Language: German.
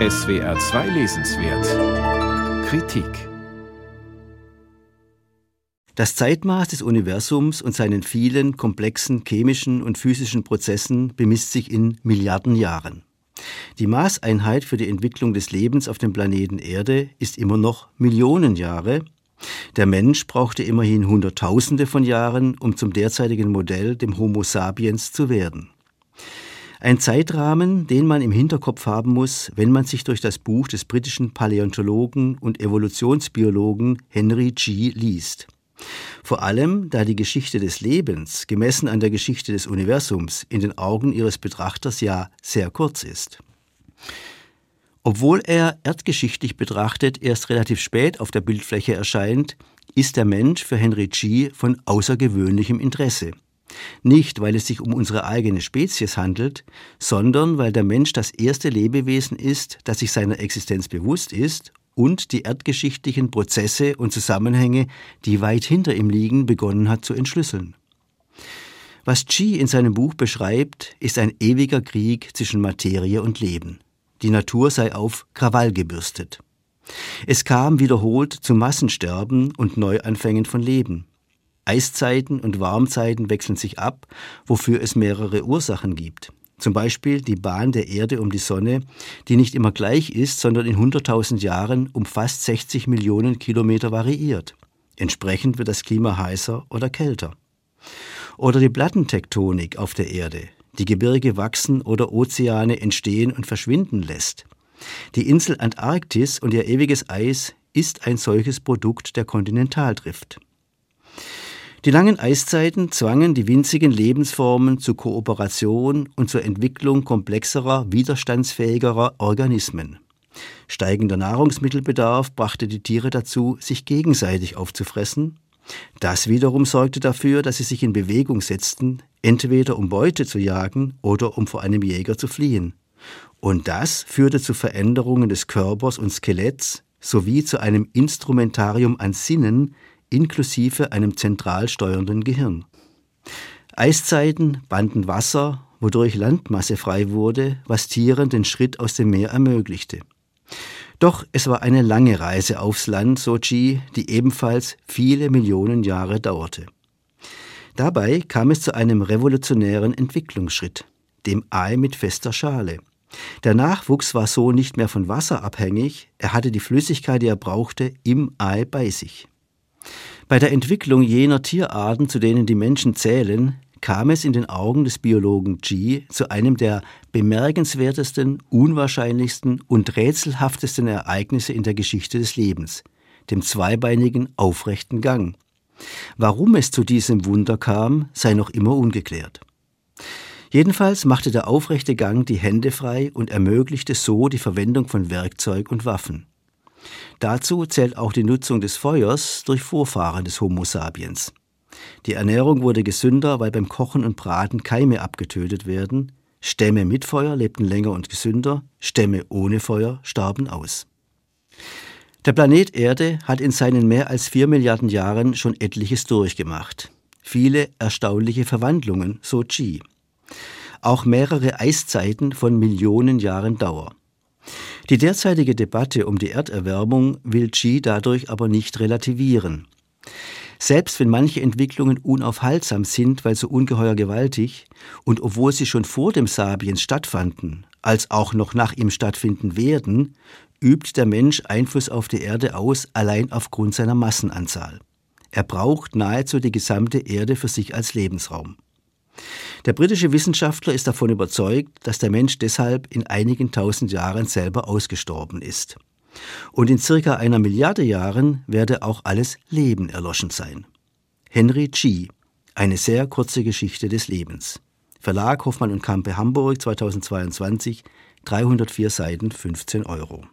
SWR 2 Lesenswert Kritik Das Zeitmaß des Universums und seinen vielen komplexen chemischen und physischen Prozessen bemisst sich in Milliarden Jahren. Die Maßeinheit für die Entwicklung des Lebens auf dem Planeten Erde ist immer noch Millionen Jahre. Der Mensch brauchte immerhin Hunderttausende von Jahren, um zum derzeitigen Modell, dem Homo sapiens, zu werden. Ein Zeitrahmen, den man im Hinterkopf haben muss, wenn man sich durch das Buch des britischen Paläontologen und Evolutionsbiologen Henry G. liest. Vor allem, da die Geschichte des Lebens, gemessen an der Geschichte des Universums, in den Augen ihres Betrachters ja sehr kurz ist. Obwohl er erdgeschichtlich betrachtet erst relativ spät auf der Bildfläche erscheint, ist der Mensch für Henry G. von außergewöhnlichem Interesse. Nicht, weil es sich um unsere eigene Spezies handelt, sondern weil der Mensch das erste Lebewesen ist, das sich seiner Existenz bewusst ist und die erdgeschichtlichen Prozesse und Zusammenhänge, die weit hinter ihm liegen, begonnen hat zu entschlüsseln. Was Chi in seinem Buch beschreibt, ist ein ewiger Krieg zwischen Materie und Leben. Die Natur sei auf Krawall gebürstet. Es kam wiederholt zu Massensterben und Neuanfängen von Leben. Eiszeiten und Warmzeiten wechseln sich ab, wofür es mehrere Ursachen gibt. Zum Beispiel die Bahn der Erde um die Sonne, die nicht immer gleich ist, sondern in 100.000 Jahren um fast 60 Millionen Kilometer variiert. Entsprechend wird das Klima heißer oder kälter. Oder die Plattentektonik auf der Erde, die Gebirge wachsen oder Ozeane entstehen und verschwinden lässt. Die Insel Antarktis und ihr ewiges Eis ist ein solches Produkt der Kontinentaldrift. Die langen Eiszeiten zwangen die winzigen Lebensformen zur Kooperation und zur Entwicklung komplexerer, widerstandsfähigerer Organismen. Steigender Nahrungsmittelbedarf brachte die Tiere dazu, sich gegenseitig aufzufressen. Das wiederum sorgte dafür, dass sie sich in Bewegung setzten, entweder um Beute zu jagen oder um vor einem Jäger zu fliehen. Und das führte zu Veränderungen des Körpers und Skeletts sowie zu einem Instrumentarium an Sinnen, inklusive einem zentral steuernden Gehirn. Eiszeiten banden Wasser, wodurch Landmasse frei wurde, was Tieren den Schritt aus dem Meer ermöglichte. Doch es war eine lange Reise aufs Land, so Chi, die ebenfalls viele Millionen Jahre dauerte. Dabei kam es zu einem revolutionären Entwicklungsschritt, dem Ei mit fester Schale. Der Nachwuchs war so nicht mehr von Wasser abhängig, er hatte die Flüssigkeit, die er brauchte, im Ei bei sich. Bei der Entwicklung jener Tierarten, zu denen die Menschen zählen, kam es in den Augen des Biologen G zu einem der bemerkenswertesten, unwahrscheinlichsten und rätselhaftesten Ereignisse in der Geschichte des Lebens, dem zweibeinigen aufrechten Gang. Warum es zu diesem Wunder kam, sei noch immer ungeklärt. Jedenfalls machte der aufrechte Gang die Hände frei und ermöglichte so die Verwendung von Werkzeug und Waffen. Dazu zählt auch die Nutzung des Feuers durch Vorfahren des Homo sapiens. Die Ernährung wurde gesünder, weil beim Kochen und Braten Keime abgetötet werden. Stämme mit Feuer lebten länger und gesünder, Stämme ohne Feuer starben aus. Der Planet Erde hat in seinen mehr als vier Milliarden Jahren schon etliches durchgemacht. Viele erstaunliche Verwandlungen, so Chi. Auch mehrere Eiszeiten von Millionen Jahren Dauer. Die derzeitige Debatte um die Erderwärmung will Xi dadurch aber nicht relativieren. Selbst wenn manche Entwicklungen unaufhaltsam sind, weil so ungeheuer gewaltig, und obwohl sie schon vor dem Sapiens stattfanden, als auch noch nach ihm stattfinden werden, übt der Mensch Einfluss auf die Erde aus, allein aufgrund seiner Massenanzahl. Er braucht nahezu die gesamte Erde für sich als Lebensraum. Der britische Wissenschaftler ist davon überzeugt, dass der Mensch deshalb in einigen tausend Jahren selber ausgestorben ist. Und in circa einer Milliarde Jahren werde auch alles Leben erloschen sein. Henry G. Eine sehr kurze Geschichte des Lebens. Verlag Hoffmann und Kampe Hamburg 2022, 304 Seiten, 15 Euro.